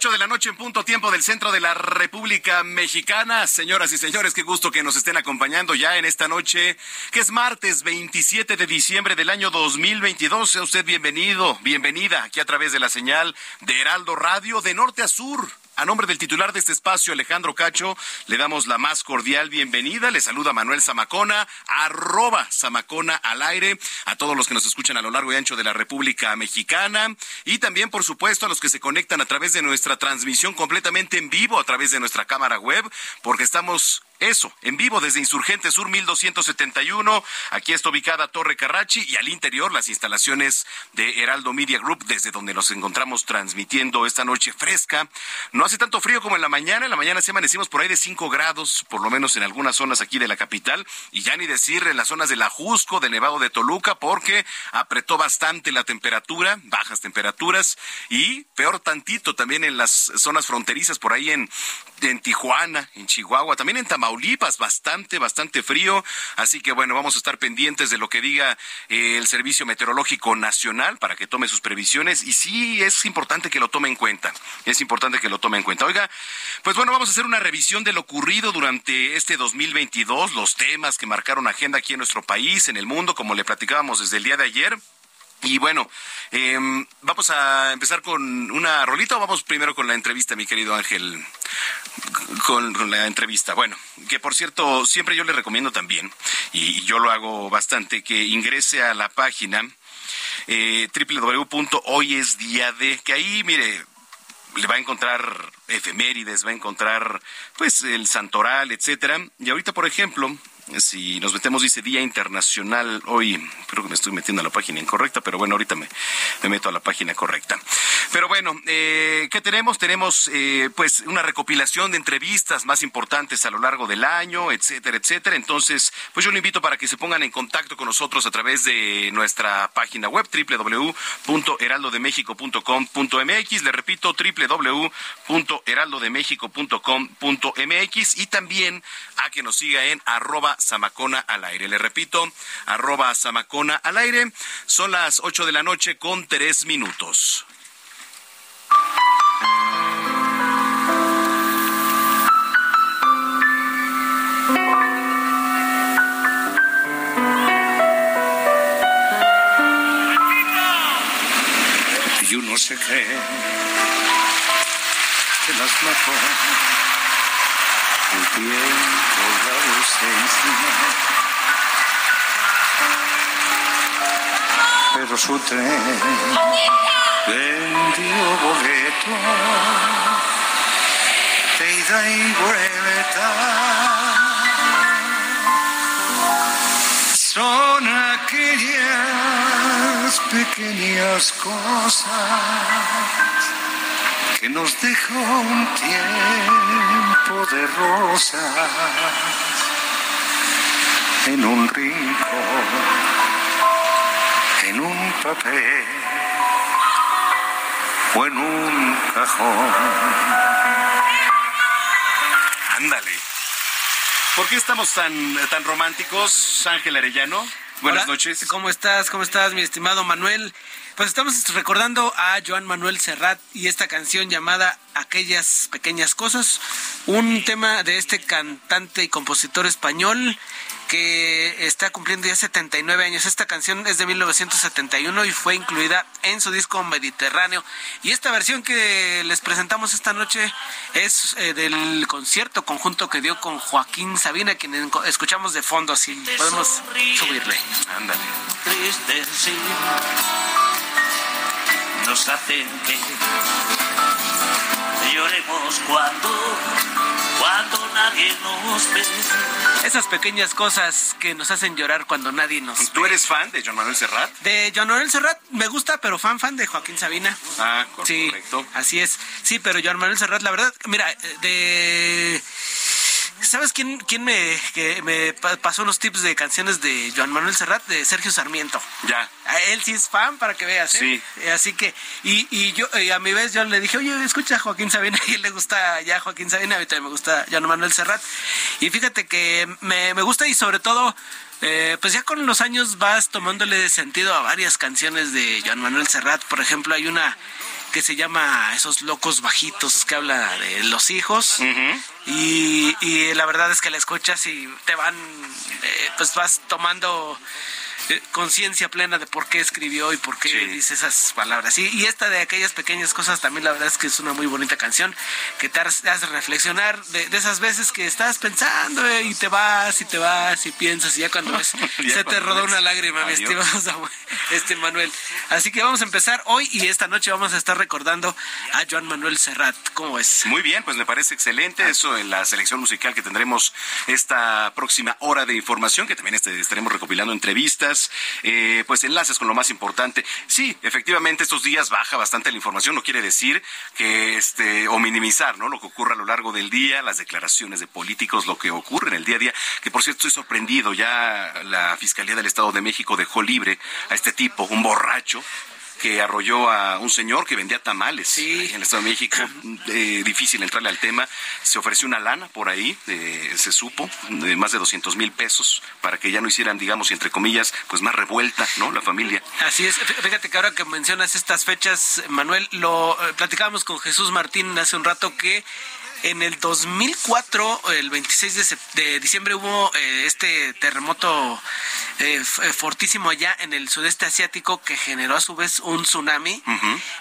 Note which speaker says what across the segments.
Speaker 1: 8 de la noche en punto tiempo del centro de la República Mexicana. Señoras y señores, qué gusto que nos estén acompañando ya en esta noche, que es martes 27 de diciembre del año 2022. Sea usted bienvenido, bienvenida aquí a través de la señal de Heraldo Radio de norte a sur. A nombre del titular de este espacio, Alejandro Cacho, le damos la más cordial bienvenida. Le saluda Manuel Zamacona, arroba Zamacona al aire, a todos los que nos escuchan a lo largo y ancho de la República Mexicana y también, por supuesto, a los que se conectan a través de nuestra transmisión completamente en vivo, a través de nuestra cámara web, porque estamos eso, en vivo desde Insurgente Sur 1271. Aquí está ubicada Torre Carrachi y al interior las instalaciones de Heraldo Media Group, desde donde nos encontramos transmitiendo esta noche fresca. No hace tanto frío como en la mañana. En la mañana sí amanecimos por ahí de 5 grados, por lo menos en algunas zonas aquí de la capital. Y ya ni decir en las zonas del Ajusco, de Nevado de Toluca, porque apretó bastante la temperatura, bajas temperaturas. Y peor tantito también en las zonas fronterizas, por ahí en, en Tijuana, en Chihuahua, también en Tamaulipas, bastante, bastante frío. Así que bueno, vamos a estar pendientes de lo que diga eh, el Servicio Meteorológico Nacional para que tome sus previsiones. Y sí, es importante que lo tome en cuenta. Es importante que lo tome en cuenta. Oiga, pues bueno, vamos a hacer una revisión de lo ocurrido durante este 2022, los temas que marcaron agenda aquí en nuestro país, en el mundo, como le platicábamos desde el día de ayer. Y bueno, eh, vamos a empezar con una rolita o vamos primero con la entrevista, mi querido Ángel, con, la entrevista. Bueno, que por cierto, siempre yo le recomiendo también, y, y yo lo hago bastante, que ingrese a la página eh, www.hoyesdiade, que ahí, mire, le va a encontrar efemérides, va a encontrar pues el santoral, etcétera. Y ahorita, por ejemplo, si nos metemos, dice Día Internacional hoy, creo que me estoy metiendo a la página incorrecta, pero bueno, ahorita me, me meto a la página correcta. Pero bueno, eh, ¿qué tenemos? Tenemos eh, pues una recopilación de entrevistas más importantes a lo largo del año, etcétera, etcétera. Entonces, pues yo le invito para que se pongan en contacto con nosotros a través de nuestra página web www.heraldodemexico.com.mx. Le repito, www.heraldodemexico.com.mx y también a que nos siga en arroba Samacona al aire. Le repito, arroba Samacona al aire. Son las 8 de la noche con tres minutos.
Speaker 2: Y uno se cree que las mató el tiempo, la ausencia. Pero su tren vendió boleto de ida y vuelta. Son aquellas pequeñas cosas que nos dejó un tiempo de rosas en un rincón, en un papel o en un cajón.
Speaker 1: Ándale. ¿Por qué estamos tan, tan románticos, Ángel Arellano? Buenas
Speaker 3: Hola,
Speaker 1: noches.
Speaker 3: ¿Cómo estás? ¿Cómo estás, mi estimado Manuel? Pues estamos recordando a Joan Manuel Serrat y esta canción llamada Aquellas pequeñas cosas. un tema de este cantante y compositor español que está cumpliendo ya 79 años. Esta canción es de 1971 y fue incluida en su disco Mediterráneo. Y esta versión que les presentamos esta noche es eh, del concierto conjunto que dio con Joaquín Sabina, quien escuchamos de fondo, así podemos subirle.
Speaker 1: Ándale.
Speaker 2: Nos hacen que lloremos cuando, cuando nadie nos ve.
Speaker 3: Esas pequeñas cosas que nos hacen llorar cuando nadie nos
Speaker 1: ¿Tú eres fan de Joan Manuel Serrat?
Speaker 3: De Joan Manuel Serrat me gusta, pero fan fan de Joaquín Sabina.
Speaker 1: Ah, cor-
Speaker 3: Sí,
Speaker 1: correcto.
Speaker 3: así es. Sí, pero Joan Manuel Serrat, la verdad, mira, de... ¿Sabes quién, quién me, que me pa- pasó unos tips de canciones de Joan Manuel Serrat? De Sergio Sarmiento.
Speaker 1: Ya.
Speaker 3: A él sí es fan para que veas, ¿eh?
Speaker 1: Sí.
Speaker 3: Eh, Así que, y, y yo, y a mi vez yo le dije, oye, escucha a Joaquín Sabina, y le gusta ya Joaquín Sabina, a mí también me gusta Joan Manuel Serrat. Y fíjate que me, me gusta y sobre todo, eh, pues ya con los años vas tomándole sentido a varias canciones de Joan Manuel Serrat. Por ejemplo, hay una que se llama Esos locos bajitos, que habla de los hijos. y, y la verdad es que la escuchas y te van, eh, pues vas tomando eh, conciencia plena de por qué escribió y por qué
Speaker 1: Sí.
Speaker 3: dice esas palabras. Y, y esta de aquellas pequeñas cosas también la verdad es que es una muy bonita canción que te hace reflexionar de, de esas veces que estás pensando eh, y te vas y te vas y piensas y ya cuando ves
Speaker 1: Ya
Speaker 3: se te rodó
Speaker 1: ves,
Speaker 3: una lágrima, mi estimado Samuel, este Manuel. Así que vamos a empezar hoy y esta noche vamos a estar recordando a Joan Manuel Serrat. ¿Cómo es?
Speaker 1: Muy bien, pues me parece excelente eso en la selección musical que tendremos esta próxima hora de información, que también este- estaremos recopilando entrevistas, eh, pues enlaces con lo más importante. Sí, efectivamente estos días baja bastante la información, no quiere decir que este o minimizar, ¿no? Lo que ocurre a lo largo del día, las declaraciones de políticos, lo que ocurre en el día a día, que por cierto estoy sorprendido, ya la Fiscalía del Estado de México dejó libre a este tipo, un borracho que arrolló a un señor que vendía tamales
Speaker 3: Sí.
Speaker 1: ahí en el Estado de México. Eh, difícil entrarle al tema. Se ofreció una lana por ahí, eh, se supo, de más de 200 mil pesos, para que ya no hicieran, digamos, entre comillas, pues más revuelta, ¿no? La familia.
Speaker 3: Así es, Fí- fíjate que ahora que mencionas estas fechas, Manuel, lo eh, platicábamos con Jesús Martín hace un rato que en el 2004, el 26 de, diciembre, hubo eh, este terremoto eh, eh, fortísimo allá en el sudeste asiático que generó a su vez un tsunami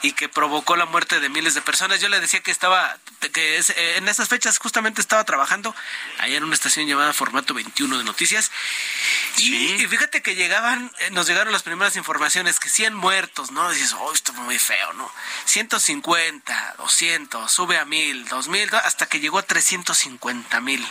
Speaker 3: y que provocó la muerte de miles de personas. Yo le decía que estaba, que es- eh, en esas fechas justamente estaba trabajando allá en una estación llamada Formato 21 de Noticias. Y,
Speaker 1: Sí.
Speaker 3: y fíjate que llegaban, nos llegaron las primeras informaciones que 100 muertos, ¿no? Dices, oh, esto fue muy feo, ¿no? 150, 200, sube a 1000, 2000, hasta que llegó a 350 mil.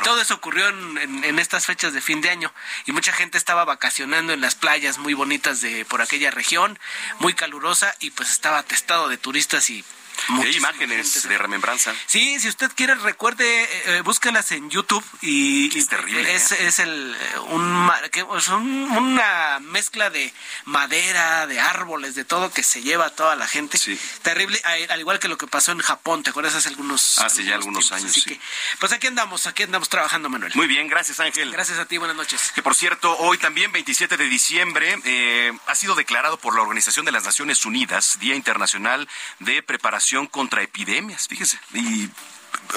Speaker 3: Y todo eso ocurrió en, en- en estas fechas de fin de año. Y mucha gente estaba vacacionando en las playas muy bonitas de por aquella región, muy calurosa, y pues estaba atestado de turistas y
Speaker 1: Hay
Speaker 3: muchísima
Speaker 1: imágenes
Speaker 3: gente se
Speaker 1: de remembranza.
Speaker 3: Sí, si usted quiere, recuerde, eh, eh, búsquelas en YouTube y,
Speaker 1: Es terrible,
Speaker 3: Es,
Speaker 1: ¿eh?
Speaker 3: es el eh, un, ma- que- es un- una mezcla de madera, de árboles, de todo que se lleva a toda la gente.
Speaker 1: Sí.
Speaker 3: Terrible, al al igual que lo que pasó en Japón, ¿te acuerdas hace algunos
Speaker 1: Hace ya algunos
Speaker 3: tiempos?
Speaker 1: años,
Speaker 3: Así
Speaker 1: sí.
Speaker 3: que, pues aquí andamos, aquí andamos trabajando, Manuel.
Speaker 1: Muy bien, gracias Ángel.
Speaker 3: Gracias a ti, buenas noches.
Speaker 1: Que por cierto, hoy también, 27 de diciembre, eh, ha sido declarado por la Organización de las Naciones Unidas Día Internacional de Preparación contra Epidemias. Fíjese. Y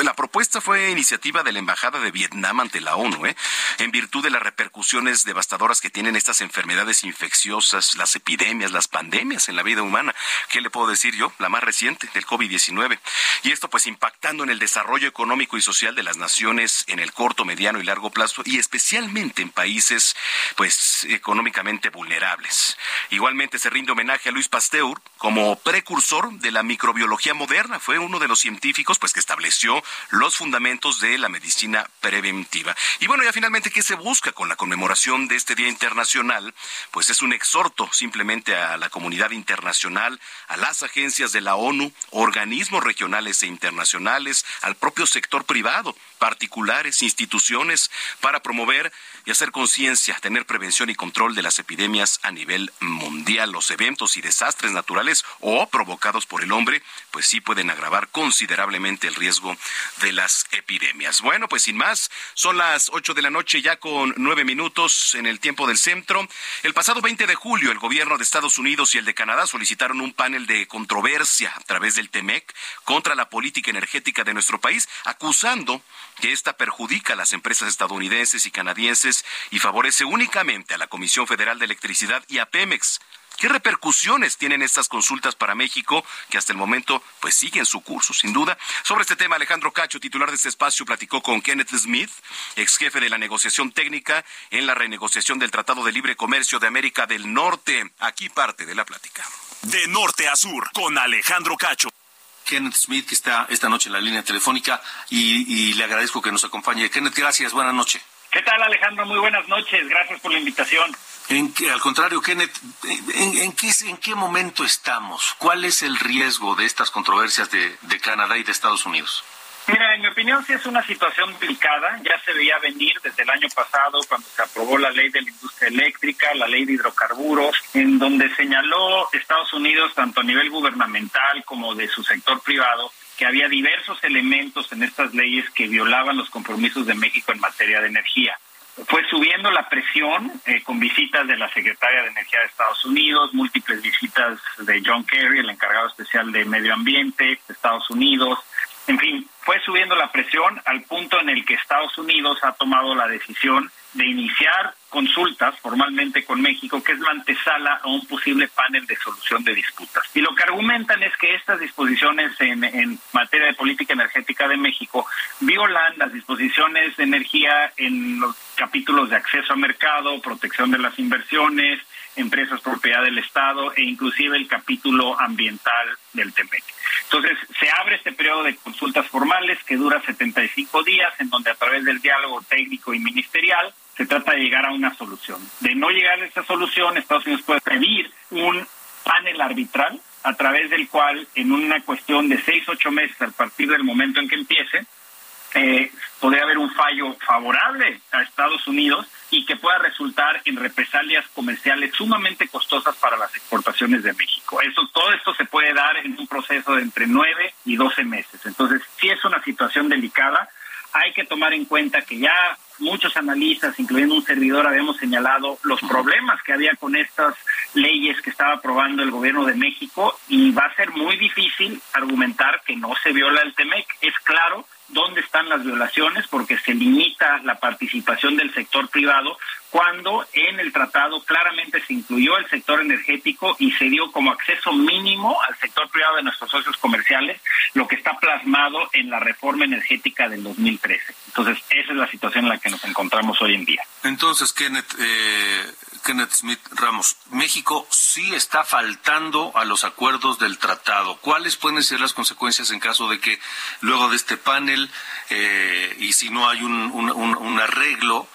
Speaker 1: la propuesta fue iniciativa de la Embajada de Vietnam ante la ONU, ¿eh? en virtud de las repercusiones devastadoras que tienen estas enfermedades infecciosas, las epidemias, las pandemias en la vida humana. ¿Qué le puedo decir yo? La más reciente, del COVID-19. Y esto pues impactando en el desarrollo económico y social de las naciones en el corto, mediano y largo plazo y especialmente en países pues económicamente vulnerables. Igualmente se rinde homenaje a Luis Pasteur como precursor de la microbiología moderna. Fue uno de los científicos pues que estableció los fundamentos de la medicina preventiva. Y bueno, ya finalmente, ¿qué se busca con la conmemoración de este Día Internacional? Pues es un exhorto simplemente a la comunidad internacional, a las agencias de la ONU, organismos regionales e internacionales, al propio sector privado, particulares, instituciones, para promover y hacer conciencia, tener prevención y control de las epidemias a nivel mundial. Los eventos y desastres naturales o provocados por el hombre, pues sí pueden agravar considerablemente el riesgo de las epidemias. Bueno, pues sin más, son las ocho de la noche ya con nueve minutos en el tiempo del centro. El pasado 20 de julio, el gobierno de Estados Unidos y el de Canadá solicitaron un panel de controversia a través del TEMEC contra la política energética de nuestro país, acusando que esta perjudica a las empresas estadounidenses y canadienses y favorece únicamente a la Comisión Federal de Electricidad y a Pemex. ¿Qué repercusiones tienen estas consultas para México que hasta el momento pues siguen su curso, sin duda? Sobre este tema, Alejandro Cacho, titular de este espacio, platicó con Kenneth Smith, ex jefe de la negociación técnica en la renegociación del Tratado de Libre Comercio de América del Norte. Aquí parte de la plática.
Speaker 4: De norte a sur, con Alejandro Cacho.
Speaker 5: Kenneth Smith, que está esta noche en la línea telefónica, y, y le agradezco que nos acompañe. Kenneth, gracias, buenas noches.
Speaker 6: ¿Qué tal, Alejandro? Muy buenas noches, gracias por la invitación.
Speaker 5: En que, al contrario, Kenneth, ¿en, en, qué, ¿en qué momento estamos? ¿Cuál es el riesgo de estas controversias de, de Canadá y de Estados Unidos?
Speaker 6: Mira, en mi opinión sí es una situación delicada. Ya se veía venir desde el año pasado cuando se aprobó la ley de la industria eléctrica, la ley de hidrocarburos, en donde señaló Estados Unidos, tanto a nivel gubernamental como de su sector privado, que había diversos elementos en estas leyes que violaban los compromisos de México en materia de energía. Fue subiendo la presión eh, con visitas de la secretaria de Energía de Estados Unidos, múltiples visitas de John Kerry, el encargado especial de Medio Ambiente de Estados Unidos, en fin, fue subiendo la presión al punto en el que Estados Unidos ha tomado la decisión de iniciar consultas formalmente con México, que es la antesala a un posible panel de solución de disputas. Y lo que argumentan es que estas disposiciones en, en, materia de política energética de México violan las disposiciones de energía en los capítulos de acceso a mercado, protección de las inversiones, empresas propiedad del Estado e inclusive el capítulo ambiental del TEMEC. Entonces, se abre este periodo de consultas formales que dura 75 días, en donde a través del diálogo técnico y ministerial se trata de llegar a una solución. De no llegar a esa solución, Estados Unidos puede pedir un panel arbitral a través del cual, en una cuestión de seis, ocho meses a partir del momento en que empiece, eh, podría haber un fallo favorable a Estados Unidos y que pueda resultar en represalias comerciales sumamente costosas para las exportaciones de México. Eso, todo esto se puede dar en un proceso de entre nueve y doce meses. Entonces, sí es una situación delicada. Hay que tomar en cuenta que ya muchos analistas, incluyendo un servidor, habíamos señalado los problemas que había con estas leyes que estaba aprobando el gobierno de México y va a ser muy difícil argumentar que no se viola el TEMEC. Es claro dónde están las violaciones porque se limita la participación del sector privado cuando en el tratado claramente se incluyó el sector energético y se dio como acceso mínimo al sector privado de nuestros socios comerciales, lo que está plasmado en la reforma energética del 2013. Entonces, esa es la situación en la que nos encontramos hoy en día.
Speaker 5: Entonces, Kenneth, eh, Kenneth Smith Ramos, México sí está faltando a los acuerdos del tratado. ¿Cuáles pueden ser las consecuencias en caso de que luego de este panel eh, y si no hay un, un, arreglo,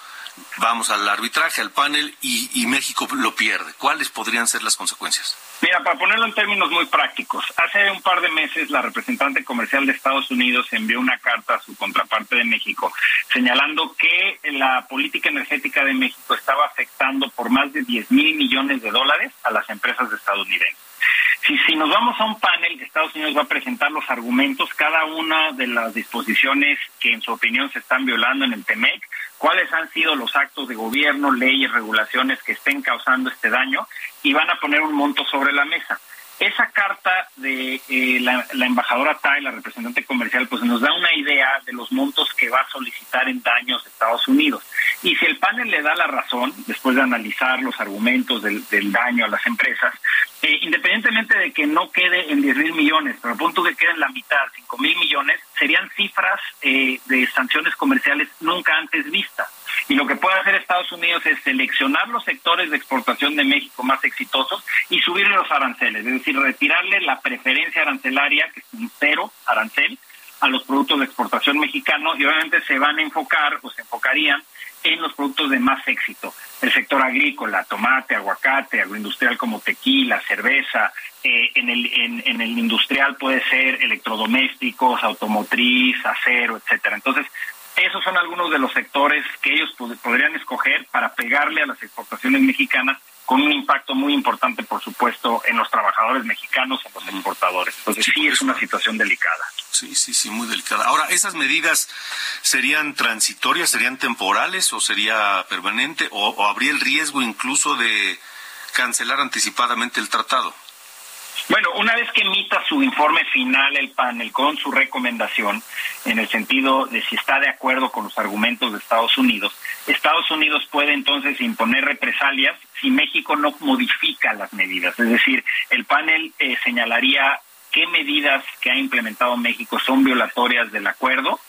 Speaker 5: vamos al arbitraje, al panel y, México lo pierde. ¿Cuáles podrían ser las consecuencias?
Speaker 6: Mira, para ponerlo en términos muy prácticos, hace un par de meses la representante comercial de Estados Unidos envió una carta a su contraparte de México señalando que la política energética de México estaba afectando por más de 10 mil millones de dólares a las empresas estadounidenses. Si, si nos vamos a un panel, Estados Unidos va a presentar los argumentos, cada una de las disposiciones que en su opinión se están violando en el TEMEC, cuáles han sido los actos de gobierno, leyes, regulaciones que estén causando este daño y van a poner un monto sobre la mesa. Esa carta de eh, la, embajadora Tai, la representante comercial, pues nos da una idea de los montos que va a solicitar en daños Estados Unidos. Y si el panel le da la razón, después de analizar los argumentos del, del daño a las empresas, eh, independientemente de que no quede en 10 mil millones, pero a punto que quede en la mitad, 5 mil millones, serían cifras eh, de sanciones comerciales nunca antes vistas. Y lo que puede hacer Estados Unidos es seleccionar los sectores de exportación de México más exitosos y subirle los aranceles, es decir, retirarle la preferencia arancelaria, que es un cero arancel, a los productos de exportación mexicanos y obviamente se van a enfocar o se enfocarían en los productos de más éxito. El sector agrícola, tomate, aguacate, agroindustrial como tequila, cerveza. Eh, en, el, en, en, el industrial puede ser electrodomésticos, automotriz, acero, etcétera. Entonces, Esos son algunos de los sectores que ellos podrían escoger para pegarle a las exportaciones mexicanas con un impacto muy importante, por supuesto, en los trabajadores mexicanos, en los exportadores. Entonces sí, es una situación delicada.
Speaker 5: Sí, sí, sí, muy delicada. Ahora, ¿esas medidas serían transitorias, serían temporales o sería permanente o habría el riesgo incluso de cancelar anticipadamente el tratado?
Speaker 6: Bueno, una vez que emita su informe final el panel con su recomendación, en el sentido de si está de acuerdo con los argumentos de Estados Unidos, Estados Unidos puede entonces imponer represalias si México no modifica las medidas. Es decir, el panel eh, señalaría qué medidas que ha implementado México son violatorias del acuerdo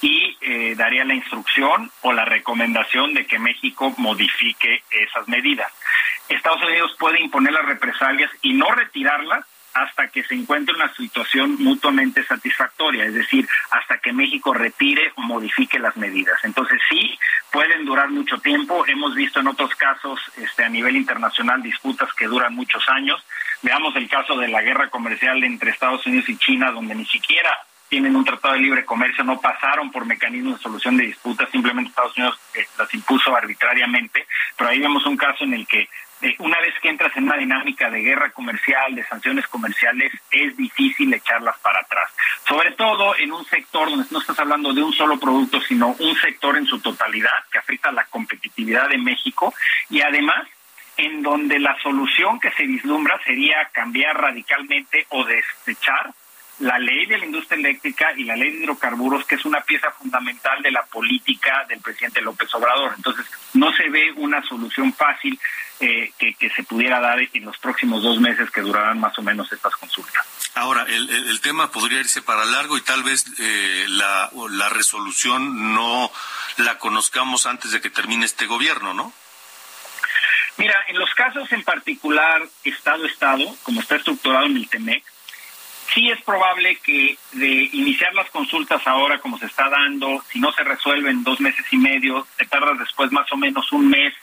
Speaker 6: y eh, daría la instrucción o la recomendación de que México modifique esas medidas. Estados Unidos puede imponer las represalias y no retirarlas hasta que se encuentre una situación mutuamente satisfactoria, es decir, hasta que México retire o modifique las medidas. Entonces sí, pueden durar mucho tiempo. Hemos visto en otros casos este, a nivel internacional disputas que duran muchos años. Veamos el caso de la guerra comercial entre Estados Unidos y China, donde ni siquiera tienen un tratado de libre comercio, no pasaron por mecanismos de solución de disputas, simplemente Estados Unidos eh, las impuso arbitrariamente, pero ahí vemos un caso en el que eh, una vez que entras en una dinámica de guerra comercial, de sanciones comerciales, es difícil echarlas para atrás. Sobre todo en un sector donde no estás hablando de un solo producto, sino un sector en su totalidad que afecta la competitividad de México y además en donde la solución que se vislumbra sería cambiar radicalmente o desechar la ley de la industria eléctrica y la ley de hidrocarburos, que es una pieza fundamental de la política del presidente López Obrador. Entonces, no se ve una solución fácil eh, que, se pudiera dar en los próximos dos meses que durarán más o menos estas consultas.
Speaker 5: Ahora, el, tema podría irse para largo y tal vez eh, la, la resolución no la conozcamos antes de que termine este gobierno, ¿no?
Speaker 6: Mira, en los casos en particular Estado-Estado, como está estructurado en el TEMEC, sí es probable que de iniciar las consultas ahora como se está dando, si no se resuelve en dos meses y medio, te tardas después más o menos un mes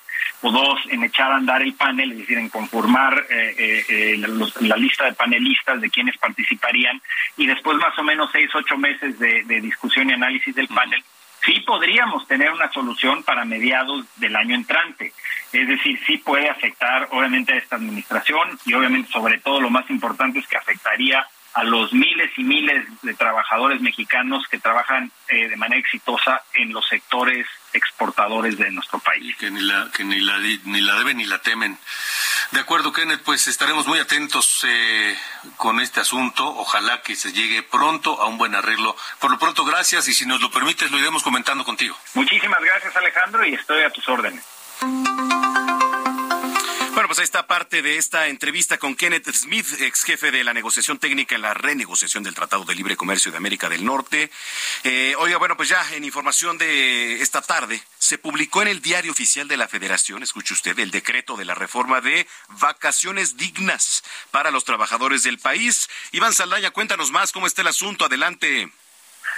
Speaker 6: o dos en echar a andar el panel, es decir, en conformar eh, eh, eh la, lista de panelistas de quienes participarían y después más o menos seis, ocho meses de, de discusión y análisis del panel, sí podríamos tener una solución para mediados del año entrante. Es decir, sí puede afectar obviamente a esta administración y obviamente sobre todo lo más importante es que afectaría a los miles y miles de trabajadores mexicanos que trabajan eh, de manera exitosa en los sectores exportadores de nuestro país.
Speaker 5: que ni la, que ni la, ni la deben ni la temen. De acuerdo, Kenneth, pues estaremos muy atentos eh, con este asunto. Ojalá que se llegue pronto a un buen arreglo. Por lo pronto, gracias y si nos lo permites, lo iremos comentando contigo.
Speaker 6: Muchísimas gracias, Alejandro, y estoy a tus órdenes.
Speaker 1: Bueno, pues ahí está parte de esta entrevista con Kenneth Smith, ex jefe de la negociación técnica en la renegociación del Tratado de Libre Comercio de América del Norte. Eh, oiga, bueno, pues ya en información de esta tarde, se publicó en el diario oficial de la Federación, escuche usted, el decreto de la reforma de vacaciones dignas para los trabajadores del país. Iván Saldaña, cuéntanos más cómo está el asunto. Adelante.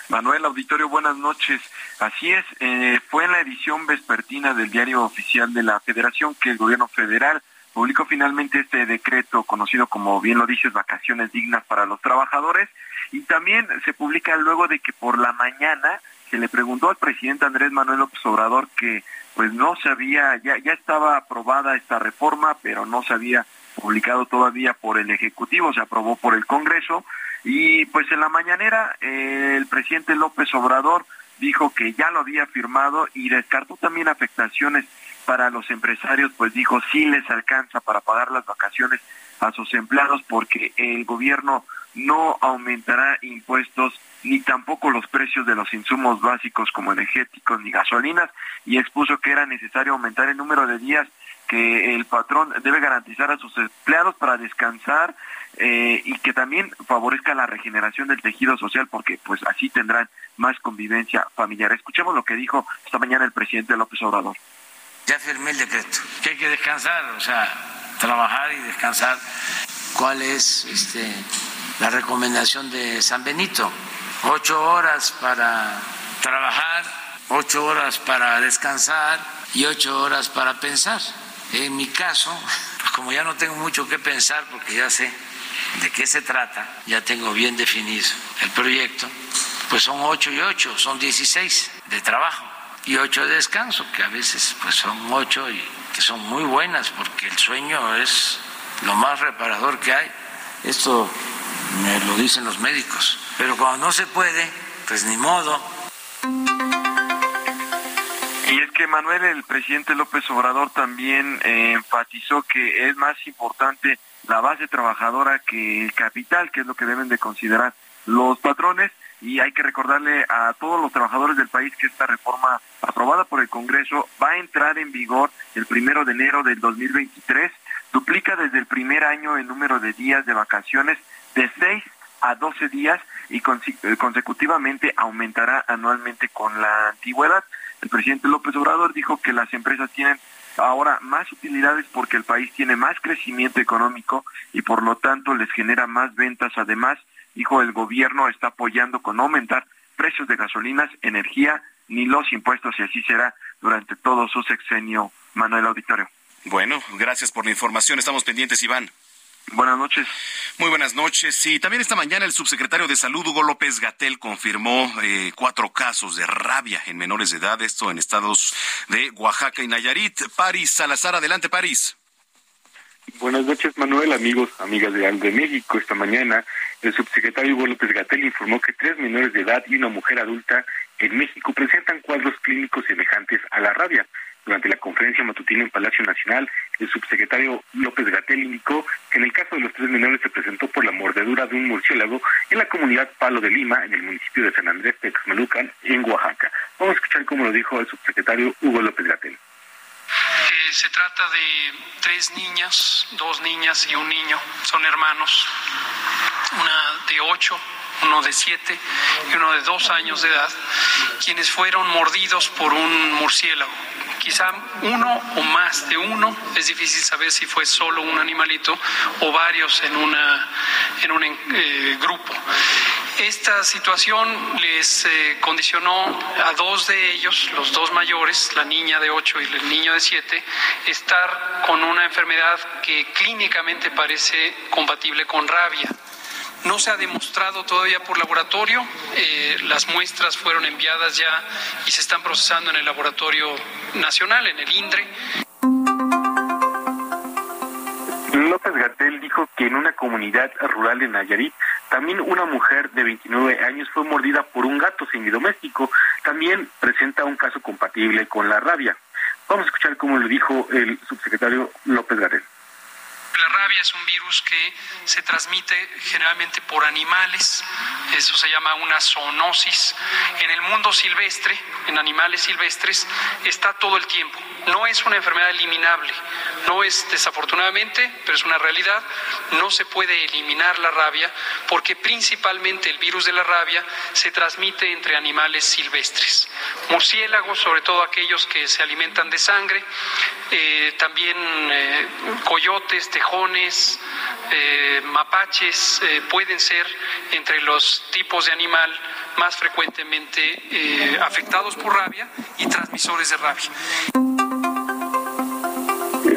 Speaker 7: Manuel Auditorio, buenas noches. Así es, eh, fue en la edición vespertina del diario oficial de la Federación que el gobierno federal publicó finalmente este decreto conocido como bien lo dices, vacaciones dignas para los trabajadores y también se publica luego de que por la mañana se le preguntó al presidente Andrés Manuel López Obrador que pues no se había, ya, ya estaba aprobada esta reforma, pero no se había publicado todavía por el Ejecutivo, se aprobó por el Congreso, y pues en la mañanera el presidente López Obrador dijo que ya lo había firmado y descartó también afectaciones para los empresarios, pues dijo sí les alcanza para pagar las vacaciones a sus empleados porque el gobierno no aumentará impuestos ni tampoco los precios de los insumos básicos como energéticos ni gasolinas y expuso que era necesario aumentar el número de días que el patrón debe garantizar a sus empleados para descansar eh, y que también favorezca la regeneración del tejido social porque pues así tendrán más convivencia familiar. Escuchemos lo que dijo esta mañana el presidente López Obrador.
Speaker 8: Ya firmé el decreto, que hay que descansar, o sea, trabajar y descansar. ¿Cuál es este, la recomendación de San Benito? Ocho horas para trabajar, ocho horas para descansar y ocho horas para pensar. En mi caso, pues como ya no tengo mucho que pensar porque ya sé de qué se trata, ya tengo bien definido el proyecto, pues son ocho y ocho, son dieciséis. de trabajo y ocho de descanso, que a veces pues son ocho y que son muy buenas porque el sueño es lo más reparador que hay. Esto me lo dicen los médicos. Pero cuando no se puede, pues ni modo.
Speaker 7: Y es que Manuel, el presidente López Obrador también eh, enfatizó que es más importante la base trabajadora que el capital, que es lo que deben de considerar los patrones. Y hay que recordarle a todos los trabajadores del país que esta reforma aprobada por el Congreso va a entrar en vigor el primero de enero del 2023. Duplica desde el primer año el número de días de vacaciones de 6 a 12 días y eh, consecutivamente aumentará anualmente con la antigüedad. El presidente López Obrador dijo que las empresas tienen ahora más utilidades porque el país tiene más crecimiento económico y por lo tanto les genera más ventas. Además, dijo el gobierno está apoyando con aumentar precios de gasolinas, energía ni los impuestos y así será durante todo su sexenio, Manuel Auditorio.
Speaker 1: Bueno, gracias por la información. Estamos pendientes, Iván.
Speaker 7: Buenas noches.
Speaker 1: Muy buenas noches. Y también esta mañana el subsecretario de Salud, Hugo López Gatel, confirmó eh, cuatro casos de rabia en menores de edad, esto en estados de Oaxaca y Nayarit. París Salazar, adelante, París.
Speaker 9: Buenas noches, Manuel, amigos, amigas de, de México. Esta mañana el subsecretario Hugo López Gatel informó que tres menores de edad y una mujer adulta en México presentan cuadros clínicos semejantes a la rabia. Durante la conferencia matutina en Palacio Nacional, el subsecretario López Gatel indicó que en el caso de los tres menores se presentó por la mordedura de un murciélago en la comunidad Palo de Lima, en el municipio de San Andrés Texmelucan, en Oaxaca. Vamos a escuchar cómo lo dijo el subsecretario Hugo López Gatel.
Speaker 10: Se trata de tres niñas, dos niñas y un niño, son hermanos, una de ocho uno de siete y uno de dos años de edad, quienes fueron mordidos por un murciélago. Quizá uno o más de uno, es difícil saber si fue solo un animalito o varios en, una, en un eh, grupo. Esta situación les eh, condicionó a dos de ellos, los dos mayores, la niña de 8 y el niño de 7, estar con una enfermedad que clínicamente parece compatible con rabia. No se ha demostrado todavía por laboratorio, eh, las muestras fueron enviadas ya y se están procesando en el laboratorio nacional, en el INDRE.
Speaker 9: López Gatel dijo que en una comunidad rural de Nayarit, también una mujer de 29 años fue mordida por un gato semidoméstico. También presenta un caso compatible con la rabia. Vamos a escuchar cómo lo dijo el subsecretario López Gatel.
Speaker 10: La rabia es un virus que se transmite generalmente por animales, eso se llama una zoonosis. En el mundo silvestre, en animales silvestres, está todo el tiempo. No es una enfermedad eliminable, no es desafortunadamente, pero es una realidad, no se puede eliminar la rabia porque principalmente el virus de la rabia se transmite entre animales silvestres. Murciélagos, sobre todo aquellos que se alimentan de sangre, eh, también eh, coyotes, tejones, eh, mapaches pueden ser entre los tipos de animal más frecuentemente afectados por rabia y transmisores de rabia.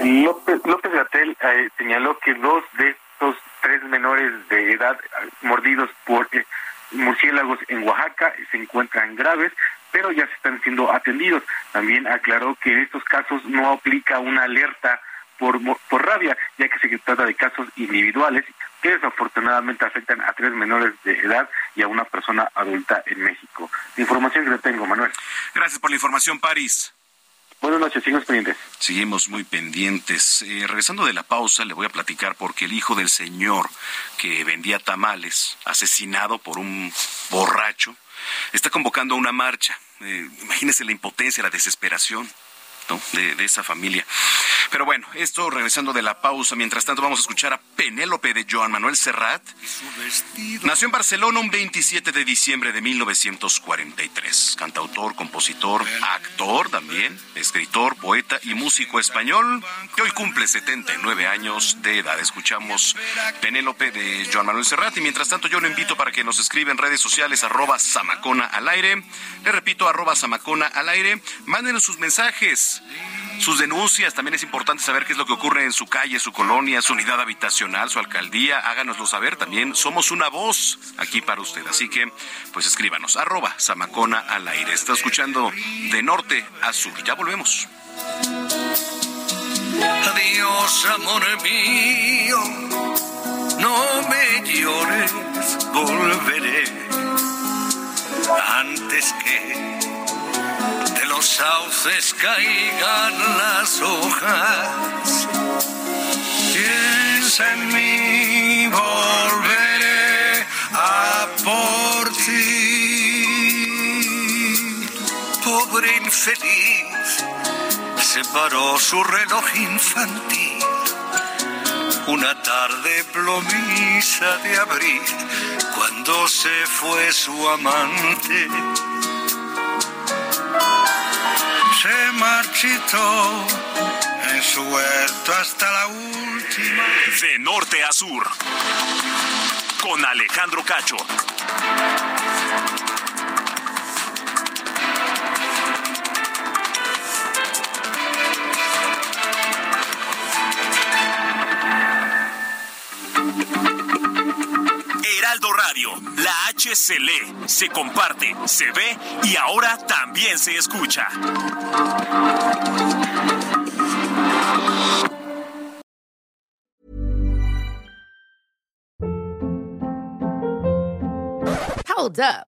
Speaker 9: López, López Gatel eh, señaló que dos de estos tres menores de edad mordidos por eh, murciélagos en Oaxaca se encuentran graves, pero ya se están siendo atendidos. También aclaró que en estos casos no aplica una alerta por, por rabia, ya que se trata de casos individuales que desafortunadamente afectan a tres menores de edad y a una persona adulta en México. La información que le tengo, Manuel.
Speaker 1: Gracias por la información, París.
Speaker 9: Buenas noches, seguimos pendientes.
Speaker 1: Seguimos muy pendientes. Eh, regresando de la pausa, le voy a platicar porque el hijo del señor que vendía tamales, asesinado por un borracho, está convocando una marcha. Eh, imagínese la impotencia, la desesperación de, esa familia. Pero bueno, esto regresando de la pausa. Mientras tanto, vamos a escuchar a Penélope de Joan Manuel Serrat. Nació en Barcelona un 27 de diciembre de 1943. Cantautor, compositor, actor también, escritor, poeta y músico español, que hoy cumple 79 años de edad. Escuchamos Penélope de Joan Manuel Serrat. Y mientras tanto, yo lo invito para que nos escriba en redes sociales, arroba Samacona al aire. Le repito, arroba Samacona al aire. Mándenos sus mensajes sus denuncias. También es importante saber qué es lo que ocurre en su calle, su colonia, su unidad habitacional, su alcaldía. Háganoslo saber. También somos una voz aquí para usted. Así que, pues escríbanos. Arroba Samacona al aire. Está escuchando de norte a sur. Ya volvemos.
Speaker 11: Adiós, amor mío, no me llores, volveré antes que los sauces caigan las hojas. Piensa en mí, volveré a por ti. Pobre infeliz, separó su reloj infantil. Una tarde plomiza de abril, cuando se fue su amante se marchitó en su huerto hasta la última.
Speaker 4: De norte a sur. Con Alejandro Cacho. Se lee, se comparte, se ve y ahora también se escucha.
Speaker 12: Hold up.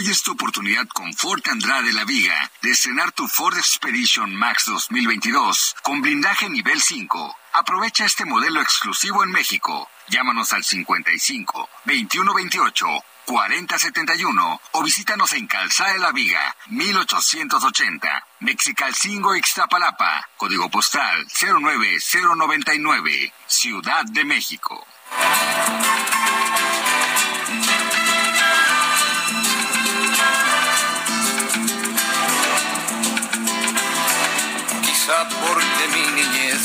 Speaker 13: Hoy es tu oportunidad con Ford Andrade La Viga de estrenar tu Ford Expedition Max 2022 con blindaje nivel 5. Aprovecha este modelo exclusivo en México. Llámanos al 55 2128 4071 o visítanos en Calzada de la Viga 1880, Mexicalcingo Ixtapalapa, código postal 09099, Ciudad de México.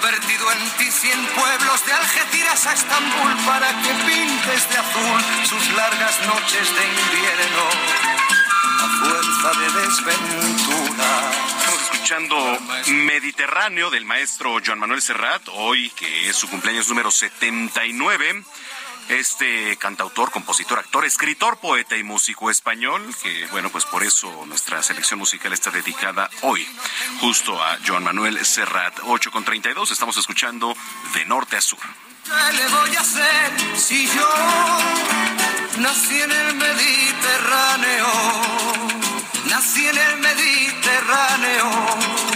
Speaker 11: que han vertido en ti cien pueblos de a Estambul para que pintes de azul sus largas noches de invierno a fuerza de desventura.
Speaker 1: Estamos escuchando Mediterráneo del maestro Joan Manuel Serrat, hoy que es su cumpleaños número 79 este cantautor, compositor, actor, escritor, poeta y músico español, que bueno, pues por eso nuestra selección musical está dedicada hoy justo a Joan Manuel Serrat. 8 con 32, estamos escuchando de norte a sur.
Speaker 11: ¿Qué le voy a hacer si yo nací en el Mediterráneo? Nací en el Mediterráneo.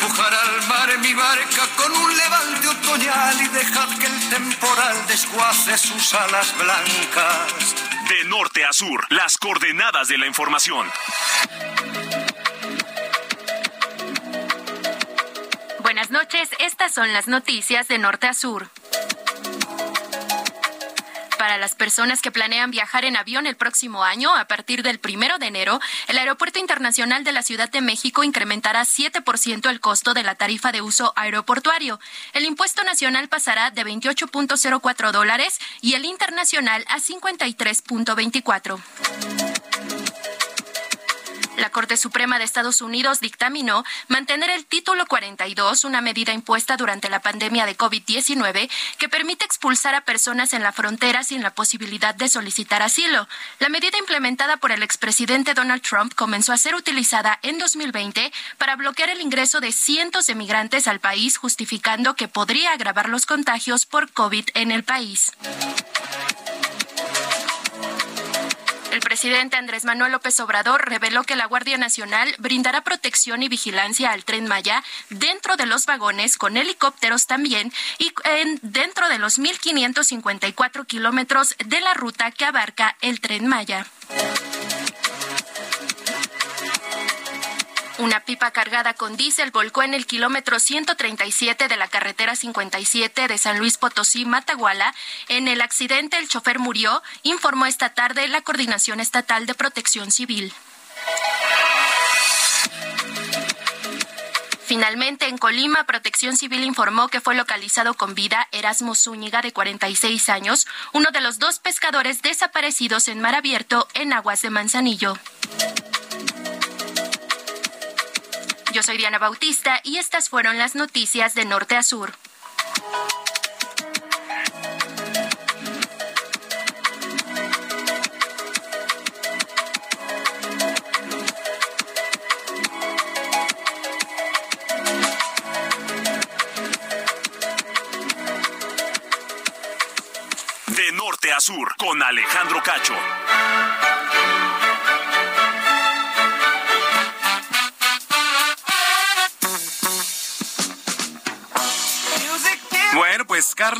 Speaker 11: empujar al mar mi barca con un levante otoñal y dejar que el temporal desguace sus alas blancas.
Speaker 4: De norte a sur, las coordenadas de la información.
Speaker 14: Buenas noches, estas son las noticias de norte a sur. Para las personas que planean viajar en avión el próximo año, a partir del primero de enero, el Aeropuerto Internacional de la Ciudad de México incrementará 7% el costo de la tarifa de uso aeroportuario. El impuesto nacional pasará de 28.04 dólares y el internacional a 53.24. La Corte Suprema de Estados Unidos dictaminó mantener el título 42, una medida impuesta durante la pandemia de COVID-19 que permite expulsar a personas en la frontera sin la posibilidad de solicitar asilo. La medida implementada por el expresidente Donald Trump comenzó a ser utilizada en 2020 para bloquear el ingreso de cientos de migrantes al país, justificando que podría agravar los contagios por COVID en el país. Presidente Andrés Manuel López Obrador reveló que la Guardia Nacional brindará protección y vigilancia al tren Maya dentro de los vagones, con helicópteros también, y en, dentro de los 1.554 kilómetros de la ruta que abarca el tren Maya. Una pipa cargada con diésel volcó en el kilómetro 137 de la carretera 57 de San Luis Potosí, Mataguala. En el accidente el chofer murió, informó esta tarde la Coordinación Estatal de Protección Civil. Finalmente, en Colima, Protección Civil informó que fue localizado con vida Erasmo Zúñiga, de 46 años, uno de los dos pescadores desaparecidos en mar abierto en aguas de Manzanillo. Yo soy Diana Bautista y estas fueron las noticias de Norte a Sur.
Speaker 4: De norte a sur, con Alejandro Cacho.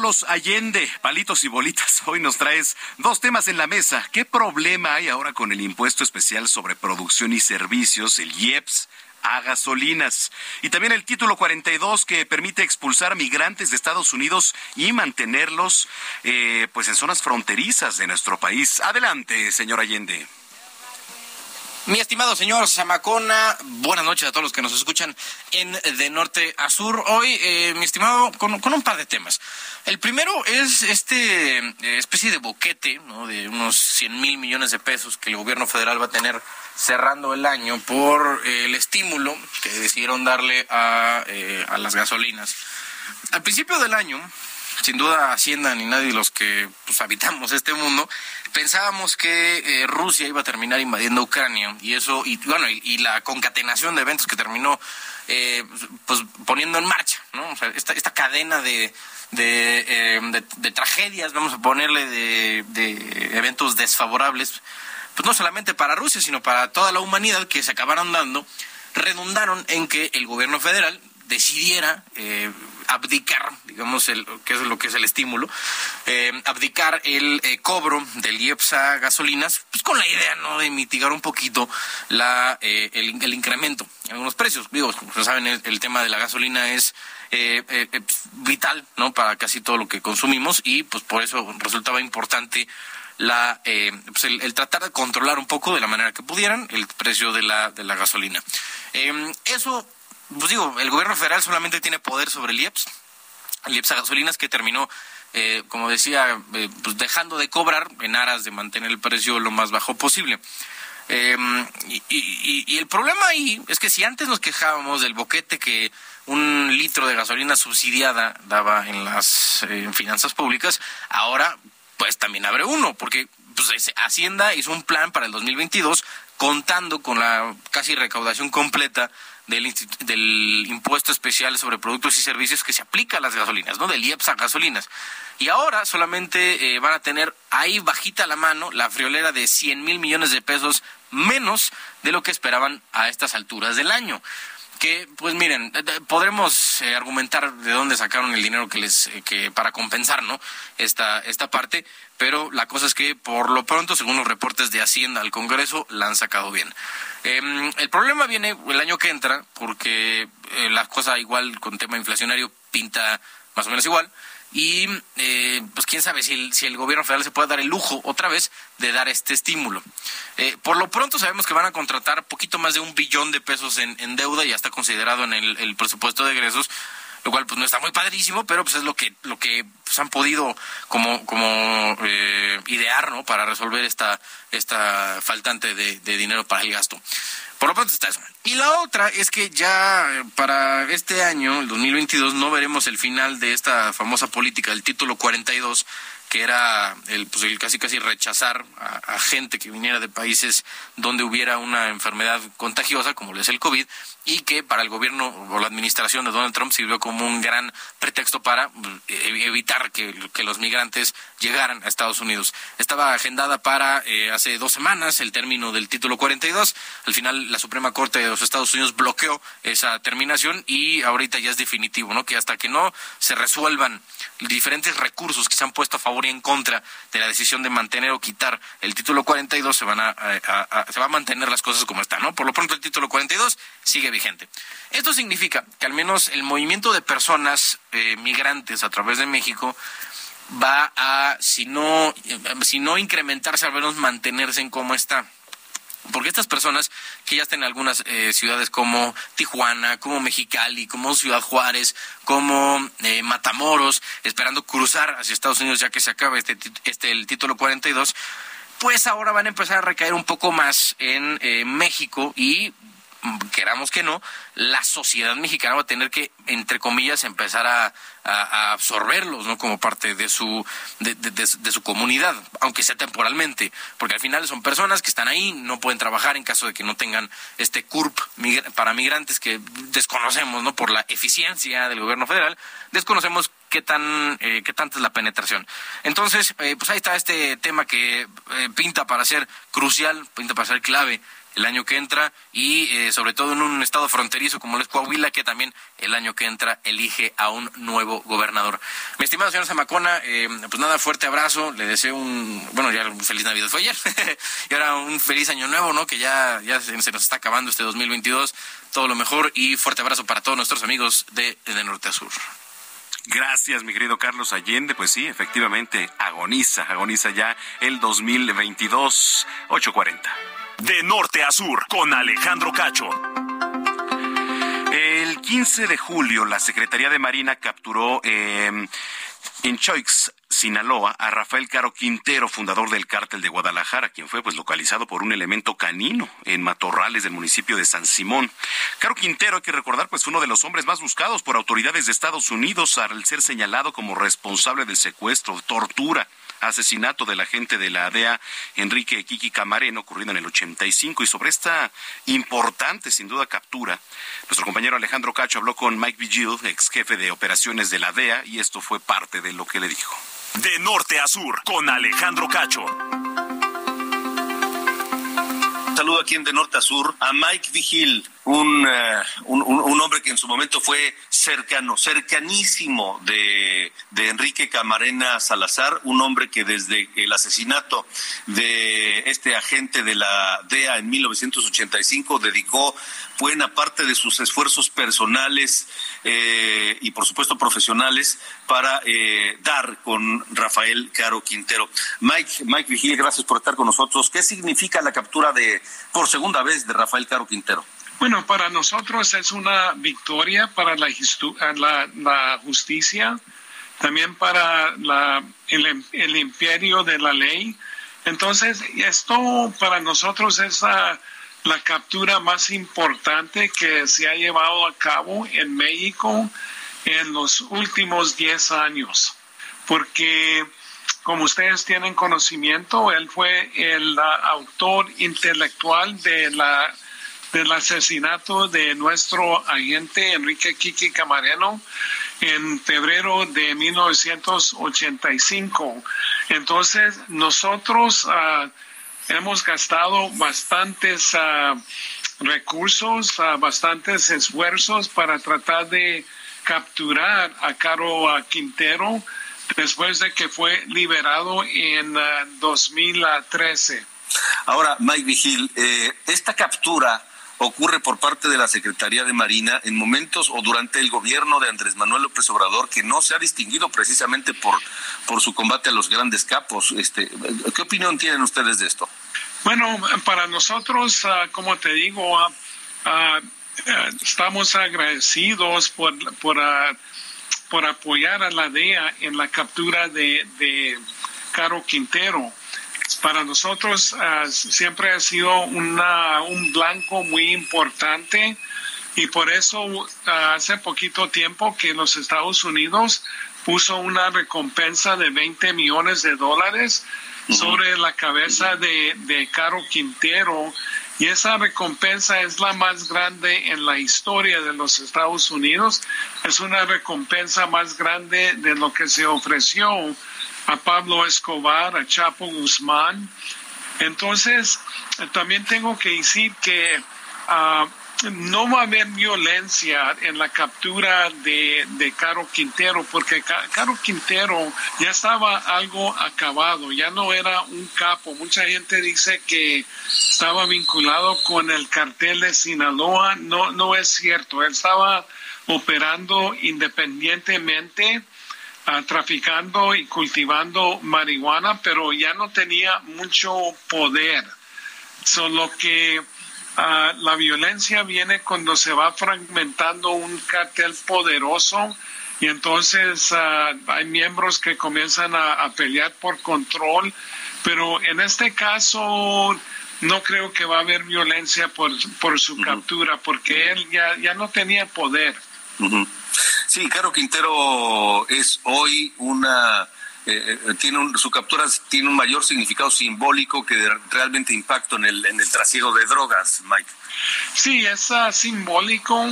Speaker 1: Carlos Allende, palitos y bolitas, hoy nos traes dos temas en la mesa. ¿Qué problema hay ahora con el impuesto especial sobre producción y servicios, el IEPS? a gasolinas. Y también el título 42 que permite expulsar migrantes de Estados Unidos y mantenerlos eh, pues en zonas fronterizas de nuestro país. Adelante, señor Allende.
Speaker 15: Mi estimado señor Zamacona, buenas noches a todos los que nos escuchan en De Norte a Sur. Hoy, eh, mi estimado, con, un par de temas. El primero es este eh, especie de boquete ¿no? de unos 100 mil millones de pesos que el gobierno federal va a tener cerrando el año por eh, el estímulo que decidieron darle a, eh, a las gasolinas. Al principio del año, sin duda Hacienda ni nadie de los que pues, habitamos este mundo pensábamos que eh, Rusia iba a terminar invadiendo Ucrania y eso y bueno y, la concatenación de eventos que terminó eh, pues poniendo en marcha no o sea, esta, esta cadena de de, eh, de, de, tragedias vamos a ponerle de, de eventos desfavorables pues no solamente para Rusia sino para toda la humanidad que se acabaron dando redundaron en que el gobierno federal decidiera eh, abdicar, digamos, el, que es lo que es el estímulo, eh, abdicar el eh, cobro del IEPS a gasolinas, pues con la idea, ¿no?, de mitigar un poquito la, eh, el, incremento en algunos precios. Digo, como saben, el, el tema de la gasolina es eh, vital, ¿no?, para casi todo lo que consumimos y, pues, por eso resultaba importante la, pues el, el, tratar de controlar un poco de la manera que pudieran el precio de la, de la gasolina. Eh, eso pues digo, el gobierno federal solamente tiene poder sobre el IEPS, el IEPS a gasolinas que terminó, eh, como decía, eh, pues dejando de cobrar en aras de mantener el precio lo más bajo posible. Y, y, y, el problema ahí es que si antes nos quejábamos del boquete que un litro de gasolina subsidiada daba en las eh, finanzas públicas, ahora pues también abre uno, porque pues, Hacienda hizo un plan para el 2022 contando con la casi recaudación completa del, del, impuesto especial sobre productos y servicios que se aplica a las gasolinas, ¿no? Del IEPS a gasolinas. Y ahora solamente eh, van a tener ahí bajita la mano la friolera de 100 mil millones de pesos menos de lo que esperaban a estas alturas del año. Que, pues miren, podremos eh, argumentar de dónde sacaron el dinero que les, eh, que para compensar, ¿no? Esta, esta parte, pero la cosa es que por lo pronto, según los reportes de Hacienda al Congreso, la han sacado bien. Em, el problema viene el año que entra, porque eh, la cosa igual con tema inflacionario pinta más o menos igual y eh, pues quién sabe si el, si el gobierno federal se puede dar el lujo otra vez de dar este estímulo. Eh, por lo pronto sabemos que van a contratar poquito más de un billón de pesos en, deuda, ya está considerado en el, el, presupuesto de egresos, lo cual pues no está muy padrísimo, pero pues es lo que lo que pues, han podido como como eh, idear, ¿no? Para resolver esta esta faltante de, de dinero para el gasto. Por lo pronto está eso. Y la otra es que ya eh, para este año, el 2022, no veremos el final de esta famosa política del título 42 que era el, pues el casi casi rechazar a, gente que viniera de países donde hubiera una enfermedad contagiosa, como es el COVID, y que para el gobierno o la administración de Donald Trump sirvió como un gran pretexto para eh, evitar que, los migrantes llegaran a Estados Unidos. Estaba agendada para eh, hace dos semanas el término del título 42. Al final la Suprema Corte de los Estados Unidos bloqueó esa terminación y ahorita ya es definitivo, ¿no? Que hasta que no se resuelvan diferentes recursos que se han puesto a favor y en contra de la decisión de mantener o quitar el título 42 se van a, se va a mantener las cosas como están, ¿no? Por lo pronto el título 42 sigue vigente. Esto significa que al menos el movimiento de personas eh, migrantes a través de México va a, si no, si no incrementarse, al menos mantenerse en cómo está. Porque estas personas que ya están en algunas eh, ciudades como Tijuana, como Mexicali, como Ciudad Juárez, como eh, Matamoros, esperando cruzar hacia Estados Unidos ya que se acabe este, este el título 42, pues ahora van a empezar a recaer un poco más en eh, México y queramos que no, la sociedad mexicana va a tener que, entre comillas, empezar a, absorberlos, ¿no? Como parte de su, de, su comunidad, aunque sea temporalmente, porque al final son personas que están ahí, no pueden trabajar en caso de que no tengan este CURP para migrantes que desconocemos, ¿no? Por la eficiencia del gobierno federal, desconocemos qué tan eh, qué tanta es la penetración. Entonces, eh, pues ahí está este tema que eh, pinta para ser crucial, pinta para ser clave el año que entra y eh, sobre todo en un estado fronterizo como es Coahuila que también el año que entra elige a un nuevo gobernador. Mi estimado señor Zamacona, eh, pues nada, fuerte abrazo, le deseo un, bueno, ya un feliz Navidad fue ayer y ahora un feliz año nuevo, ¿no? Que ya, ya se, nos está acabando este 2022, todo lo mejor y fuerte abrazo para todos nuestros amigos de, de Norte a Sur.
Speaker 1: Gracias, mi querido Carlos Allende. Pues sí, efectivamente, agoniza, agoniza ya el 2022, 840.
Speaker 4: De norte a sur, con Alejandro Cacho.
Speaker 1: El 15 de julio, la Secretaría de Marina capturó em, en Choix, Sinaloa, a Rafael Caro Quintero, fundador del cártel de Guadalajara, quien fue pues localizado por un elemento canino en matorrales del municipio de San Simón. Caro Quintero, hay que recordar, pues fue uno de los hombres más buscados por autoridades de Estados Unidos al ser señalado como responsable del secuestro, tortura asesinato del agente de la DEA Enrique Kiki Camareno ocurrido en el 85 y sobre esta importante sin duda captura nuestro compañero Alejandro Cacho habló con Mike Vigil, ex jefe de operaciones de la DEA y esto fue parte de lo que le dijo.
Speaker 4: De norte a sur con Alejandro Cacho
Speaker 16: saludo aquí en De Norte a Sur a Mike Vigil, un, uh, un, un, hombre que en su momento fue cercano, cercanísimo de, de, Enrique Camarena Salazar, un hombre que desde el asesinato de este agente de la DEA en 1985 dedicó buena parte de sus esfuerzos personales eh, y por supuesto profesionales para eh, dar con Rafael Caro Quintero. Mike, Mike Vigil, gracias por estar con nosotros. ¿Qué significa la captura de por segunda vez de Rafael Caro Quintero?
Speaker 17: Bueno, para nosotros es una victoria para la, la, justicia, también para la, el, el, imperio de la ley. Entonces, esto para nosotros es la, la captura más importante que se ha llevado a cabo en México en los últimos 10 años, porque como ustedes tienen conocimiento, él fue el autor intelectual de la del asesinato de nuestro agente Enrique Kiki Camareno en febrero de 1985. Entonces, nosotros uh, hemos gastado bastantes uh, recursos, bastantes esfuerzos para tratar de capturar a Caro Quintero después de que fue liberado en 2013.
Speaker 16: Ahora, Mike Vigil, eh, esta captura ocurre por parte de la Secretaría de Marina en momentos o durante el gobierno de Andrés Manuel López Obrador, que no se ha distinguido precisamente por, por su combate a los grandes capos. Este, ¿Qué opinión tienen ustedes de esto?
Speaker 17: Bueno, para nosotros, ah, como te digo, ah, ah, estamos agradecidos por, por, por apoyar a la DEA en la captura de, de Caro Quintero para nosotros ah, siempre ha sido una, un blanco muy importante y por eso ah, hace poquito tiempo que los Estados Unidos puso una recompensa de 20 millones de dólares sobre la cabeza de, de Caro Quintero. Y esa recompensa es la más grande en la historia de los Estados Unidos. Es una recompensa más grande de lo que se ofreció a Pablo Escobar, a Chapo Guzmán. Entonces, también tengo que decir que ah, no va a haber violencia en la captura de, de Caro Quintero, porque Caro Quintero ya estaba algo acabado, ya no era un capo. Mucha gente dice que estaba vinculado con el cartel de Sinaloa. No, no es cierto. Él estaba operando independientemente traficando y cultivando marihuana, pero ya no tenía mucho poder. Solo que ah, la violencia viene cuando se va fragmentando un cartel poderoso y entonces ah, hay miembros que comienzan a, pelear por control, pero en este caso no creo que va a haber violencia por, por su captura, porque él ya, ya no tenía poder.
Speaker 16: Sí, Caro Quintero es hoy una... Eh, eh, tiene un, su captura tiene un mayor significado simbólico que realmente impacto en el, en el trasiego de drogas, Mike.
Speaker 17: Sí, es uh, simbólico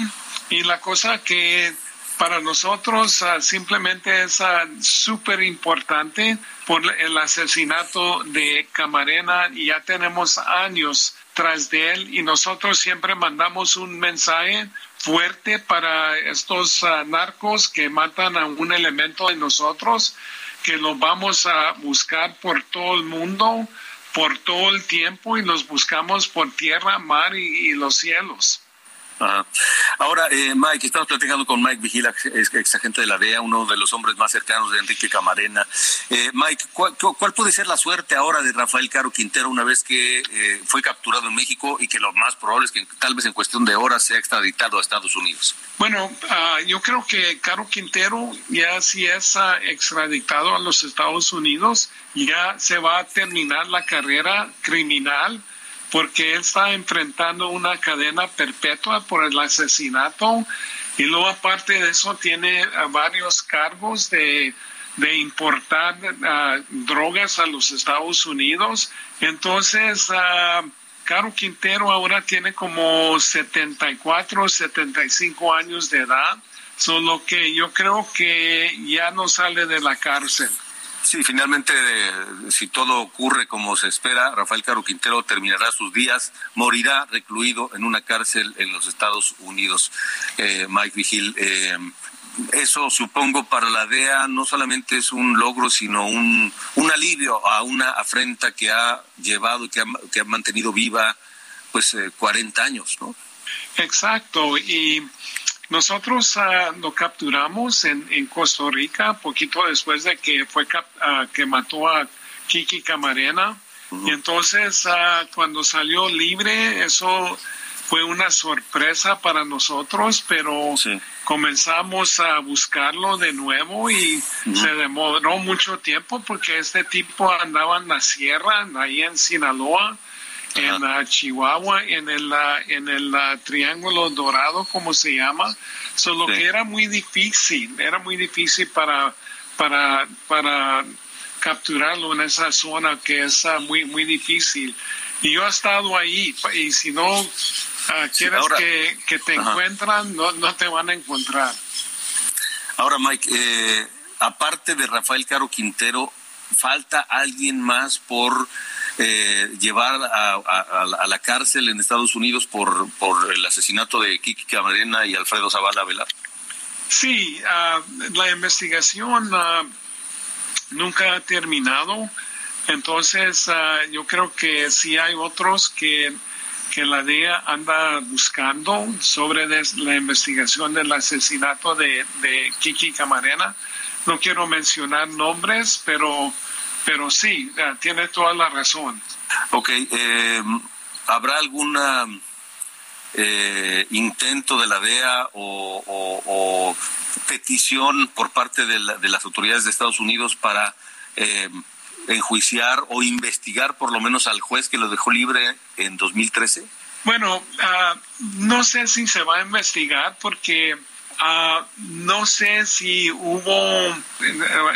Speaker 17: y la cosa que para nosotros uh, simplemente es uh, súper importante por el asesinato de Camarena y ya tenemos años tras de él y nosotros siempre mandamos un mensaje fuerte para estos ah, narcos que matan a un elemento de nosotros, que lo vamos a buscar por todo el mundo, por todo el tiempo y los buscamos por tierra, mar y los cielos.
Speaker 16: Ahora, eh, Mike, estamos platicando con Mike Vigila, ex, agente de la DEA, uno de los hombres más cercanos de Enrique Camarena. Eh, Mike, ¿cuál, puede ser la suerte ahora de Rafael Caro Quintero una vez que eh, fue capturado en México y que lo más probable es que tal vez en cuestión de horas sea extraditado a Estados Unidos?
Speaker 17: Bueno, ah, yo creo que Caro Quintero ya si es ah, extraditado a los Estados Unidos, ya se va a terminar la carrera criminal porque él está enfrentando una cadena perpetua por el asesinato y luego aparte de eso tiene varios cargos de, importar ah, drogas a los Estados Unidos. Entonces, uh, Caro Quintero ahora tiene como 74, 75 años de edad, solo que yo creo que ya no sale de la cárcel.
Speaker 16: Sí, finalmente, si todo ocurre como se espera, Rafael Caro Quintero terminará sus días, morirá recluido en una cárcel en los Estados Unidos. Eh, Mike Vigil, eh, eso supongo para la DEA no solamente es un logro, sino un, un alivio a una afrenta que ha llevado y que ha, que ha mantenido viva pues 40 eh, años, ¿no?
Speaker 17: Exacto, y nosotros uh, lo capturamos en, en, Costa Rica poquito después de que fue uh, que mató a Kiki Camarena. Y entonces uh, cuando salió libre, eso fue una sorpresa para nosotros, pero comenzamos a buscarlo de nuevo y se demoró mucho tiempo porque este tipo andaba en la sierra, ahí en Sinaloa en Chihuahua, en el, en el Triángulo Dorado, como se llama. Solo que era muy difícil, era muy difícil para, para, para capturarlo en esa zona que es ah, muy, muy difícil. Y yo he estado ahí, y si no ah, quieres que, que, te encuentran, no, no te van a encontrar.
Speaker 16: Ahora, Mike, eh, aparte de Rafael Caro Quintero, ¿falta alguien más por eh, llevar a, la cárcel en Estados Unidos por, por el asesinato de Kiki Camarena y Alfredo Zavala Velar?
Speaker 17: Sí, ah, la investigación ah, nunca ha terminado. Entonces, ah, yo creo que si hay otros que, que la DEA anda buscando sobre la investigación del asesinato de Kiki Camarena. No quiero mencionar nombres, pero, pero sí, tiene toda la razón.
Speaker 16: Ok, eh, ¿habrá alguna eh, intento de la DEA o, petición por parte de, las autoridades de Estados Unidos para eh, enjuiciar o investigar por lo menos al juez que lo dejó libre en 2013?
Speaker 17: Bueno, ah, no sé si se va a investigar porque ah, no sé si hubo,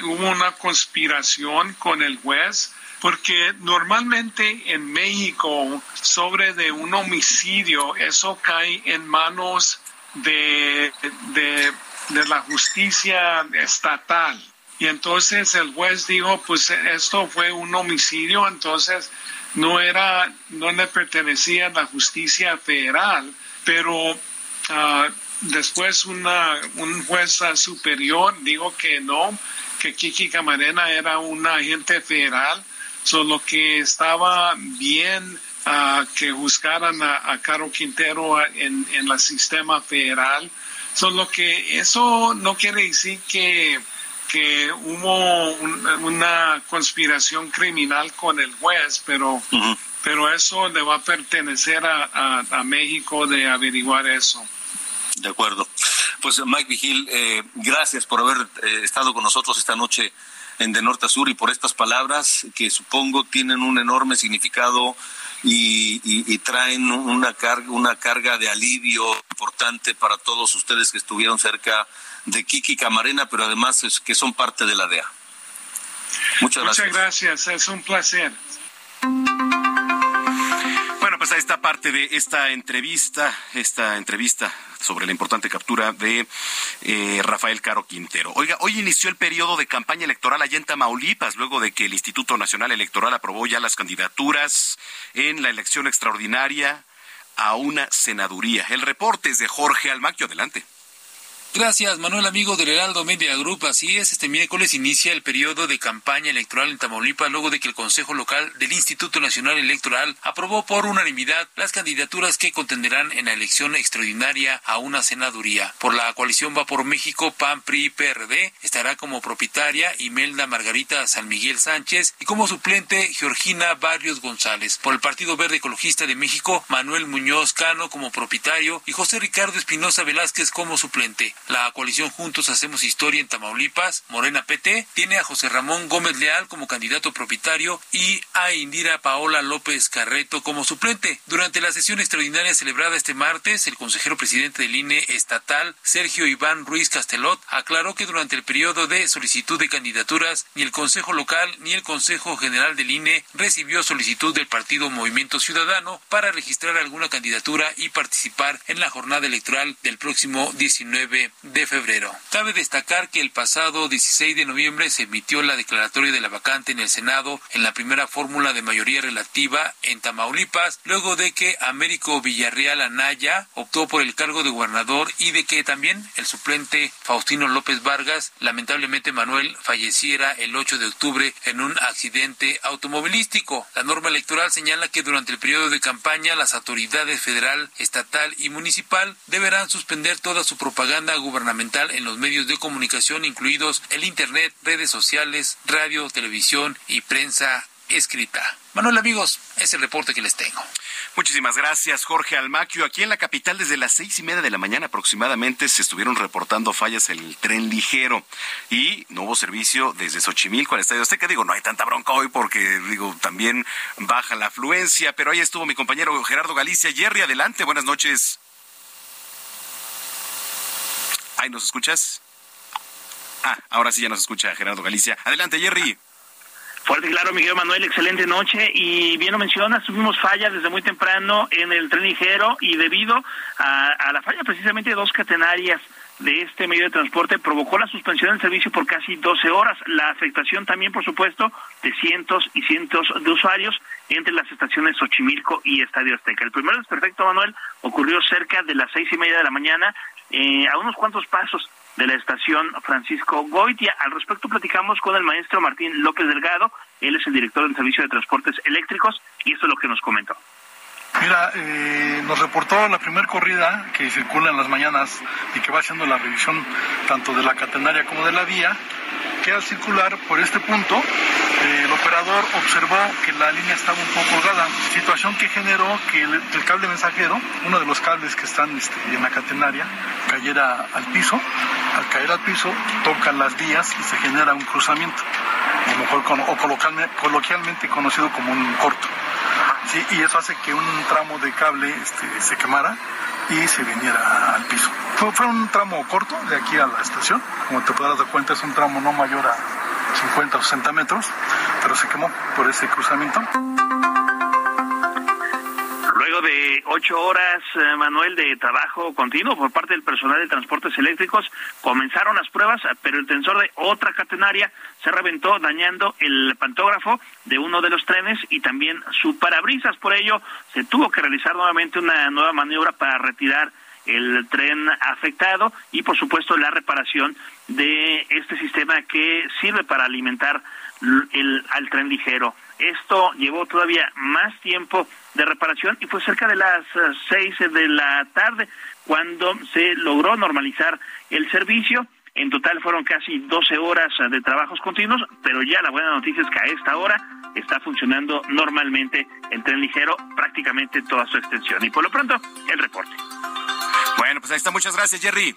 Speaker 17: hubo una conspiración con el juez porque normalmente en México sobre de un homicidio eso cae en manos de, de, de la justicia estatal. Y entonces el juez dijo, pues esto fue un homicidio, entonces no era, no le pertenecía a la justicia federal, pero ah, después una, un juez superior dijo que no, que Kiki Camarena era un agente federal Solo que estaba bien uh, que juzgaran a, Caro Quintero en, en el sistema federal. Solo que eso no quiere decir que, que hubo una conspiración criminal con el juez, pero, pero eso le va a pertenecer a, a, México de averiguar eso.
Speaker 16: De acuerdo. Pues Mike Vigil, eh, gracias por haber eh, estado con nosotros esta noche en De Norte a Sur y por estas palabras que supongo tienen un enorme significado y, traen una carga, una carga de alivio importante para todos ustedes que estuvieron cerca de Kiki Camarena, pero además es, que son parte de la DEA. Muchas gracias.
Speaker 17: Muchas gracias, es un placer.
Speaker 1: Bueno, pues ahí está parte de esta entrevista, esta entrevista sobre la importante captura de eh, Rafael Caro Quintero. Oiga, hoy inició el periodo de campaña electoral allá en Tamaulipas, luego de que el Instituto Nacional Electoral aprobó ya las candidaturas en la elección extraordinaria a una senaduría. El reporte es de Jorge Almaquio. Adelante.
Speaker 18: Gracias, Manuel, amigo del Heraldo Media Group. Así es, este miércoles inicia el periodo de campaña electoral en Tamaulipas luego de que el Consejo Local del Instituto Nacional Electoral aprobó por unanimidad las candidaturas que contenderán en la elección extraordinaria a una senaduría. Por la coalición Va por México, PAN, PRI, PRD, estará como propietaria Imelda Margarita San Miguel Sánchez y como suplente Georgina Barrios González. Por el Partido Verde Ecologista de México, Manuel Muñoz Cano como propietario y José Ricardo Espinosa Velázquez como suplente. La coalición Juntos Hacemos Historia en Tamaulipas, Morena PT, tiene a José Ramón Gómez Leal como candidato propietario y a Indira Paola López Carreto como suplente. Durante la sesión extraordinaria celebrada este martes, el consejero presidente del INE estatal, Sergio Iván Ruiz Castelot, aclaró que durante el periodo de solicitud de candidaturas, ni el Consejo Local ni el Consejo General del INE recibió solicitud del partido Movimiento Ciudadano para registrar alguna candidatura y participar en la jornada electoral del próximo 19 de febrero. Cabe destacar que el pasado 16 de noviembre se emitió la declaratoria de la vacante en el Senado en la primera fórmula de mayoría relativa en Tamaulipas, luego de que Américo Villarreal Anaya optó por el cargo de gobernador y de que también el suplente Faustino López Vargas, lamentablemente Manuel, falleciera el 8 de octubre en un accidente automovilístico. La norma electoral señala que durante el periodo de campaña las autoridades federal, estatal y municipal deberán suspender toda su propaganda gubernamental en los medios de comunicación, incluidos el Internet, redes sociales, radio, televisión y prensa escrita. Manuel, amigos, es el reporte que les tengo.
Speaker 1: Muchísimas gracias, Jorge Almaquio. Aquí en la capital, desde las seis y media de la mañana aproximadamente, se estuvieron reportando fallas en el tren ligero y no hubo servicio desde Xochimilco al Estadio Azteca. Digo, no hay tanta bronca hoy porque, digo, también baja la afluencia, pero ahí estuvo mi compañero Gerardo Galicia. Jerry, adelante, buenas noches. Ahí nos escuchas. Ah, ahora sí ya nos escucha Gerardo Galicia. Adelante, Jerry.
Speaker 19: Fuerte claro, Miguel Manuel, excelente noche. Y bien lo mencionas, tuvimos fallas desde muy temprano en el tren ligero y debido a, la falla precisamente de dos catenarias de este medio de transporte provocó la suspensión del servicio por casi 12 horas. La afectación también, por supuesto, de cientos y cientos de usuarios entre las estaciones Xochimilco y Estadio Azteca. El primer desperfecto, Manuel, ocurrió cerca de las seis y media de la mañana, eh, a unos cuantos pasos de la estación Francisco Goitia. Al respecto platicamos con el maestro Martín López Delgado, él es el director del Servicio de Transportes Eléctricos y esto es lo que nos comentó.
Speaker 20: Mira, eh, nos reportó la primera corrida que circula en las mañanas y que va haciendo la revisión tanto de la catenaria como de la vía, que al circular por este punto, eh, el operador observó que la línea estaba un poco colgada, situación que generó que el, cable mensajero, uno de los cables que están este, en la catenaria, cayera al piso. Al caer al piso, tocan las vías y se genera un cruzamiento, lo mejor o coloquialmente conocido como un corto. Sí, y eso hace que un tramo de cable este, se quemara y se viniera al piso. Fue, fue, un tramo corto de aquí a la estación, como te podrás dar cuenta es un tramo no mayor a 50 o 60 metros, pero se quemó por ese cruzamiento.
Speaker 19: De ocho horas, eh, Manuel, de trabajo continuo por parte del personal de transportes eléctricos, comenzaron las pruebas, pero el tensor de otra catenaria se reventó dañando el pantógrafo de uno de los trenes y también su parabrisas. Por ello, se tuvo que realizar nuevamente una nueva maniobra para retirar el tren afectado y, por supuesto, la reparación de este sistema que sirve para alimentar el, al tren ligero. Esto llevó todavía más tiempo de reparación y fue cerca de las eh, seis de la tarde cuando se logró normalizar el servicio. En total fueron casi 12 horas de trabajos continuos, pero ya la buena noticia es que a esta hora está funcionando normalmente el tren ligero prácticamente toda su extensión. Y por lo pronto, el reporte.
Speaker 1: Bueno, pues ahí está. Muchas gracias, Jerry.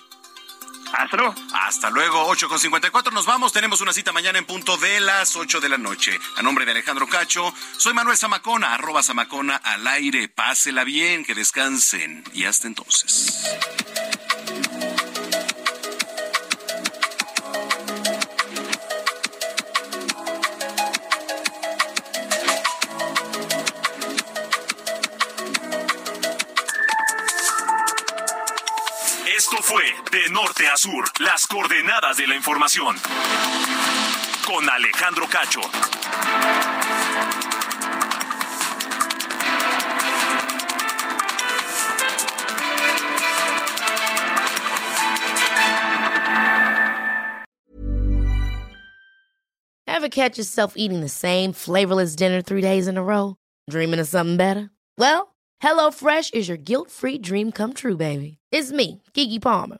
Speaker 19: Hasta luego.
Speaker 1: Hasta luego, 8 con 54. Nos vamos. Tenemos una cita mañana en punto de las 8 de la noche. A nombre de Alejandro Cacho, soy Manuel Zamacona, arroba Zamacona al aire. Pásela bien, que descansen. Y hasta entonces.
Speaker 4: Norte a Sur, las coordenadas de la información. Con Alejandro Cacho.
Speaker 12: Ever catch yourself eating the same flavorless dinner three days in a row? Dreaming of something better? Well, HelloFresh is your guilt-free dream come true, baby. It's me, Kiki Palmer.